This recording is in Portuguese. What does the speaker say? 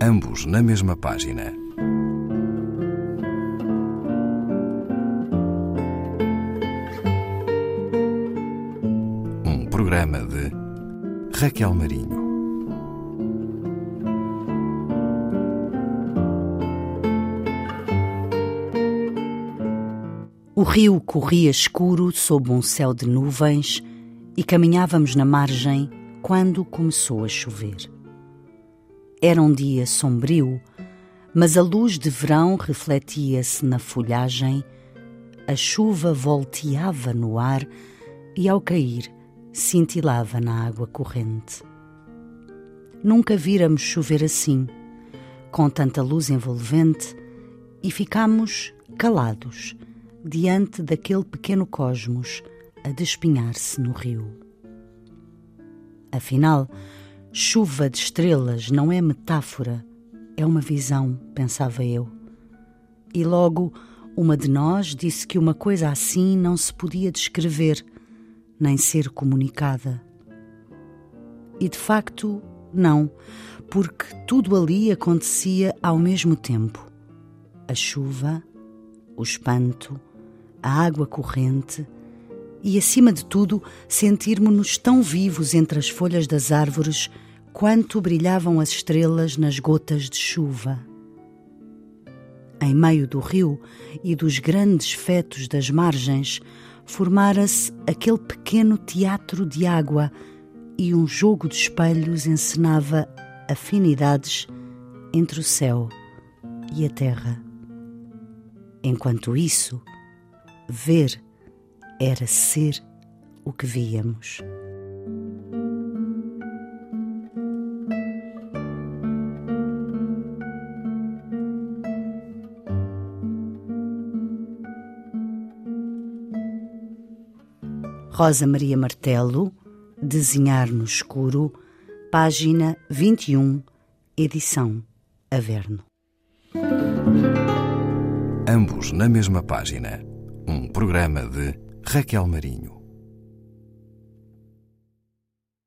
ambos na mesma página. Um programa de Raquel Marinho. O rio corria escuro sob um céu de nuvens e caminhávamos na margem quando começou a chover. Era um dia sombrio, mas a luz de verão refletia-se na folhagem, a chuva volteava no ar e, ao cair, cintilava na água corrente. Nunca víramos chover assim, com tanta luz envolvente, e ficámos calados diante daquele pequeno cosmos a despinhar-se no rio. Afinal, Chuva de estrelas não é metáfora, é uma visão, pensava eu. E logo uma de nós disse que uma coisa assim não se podia descrever, nem ser comunicada. E de facto, não, porque tudo ali acontecia ao mesmo tempo: a chuva, o espanto, a água corrente e, acima de tudo, sentirmos-nos tão vivos entre as folhas das árvores quanto brilhavam as estrelas nas gotas de chuva. Em meio do rio e dos grandes fetos das margens, formara-se aquele pequeno teatro de água e um jogo de espelhos encenava afinidades entre o céu e a terra. Enquanto isso, ver era ser o que víamos. Rosa Maria Martelo, Desenhar no Escuro, página 21, edição Averno. Ambos na mesma página. Um programa de Raquel Marinho.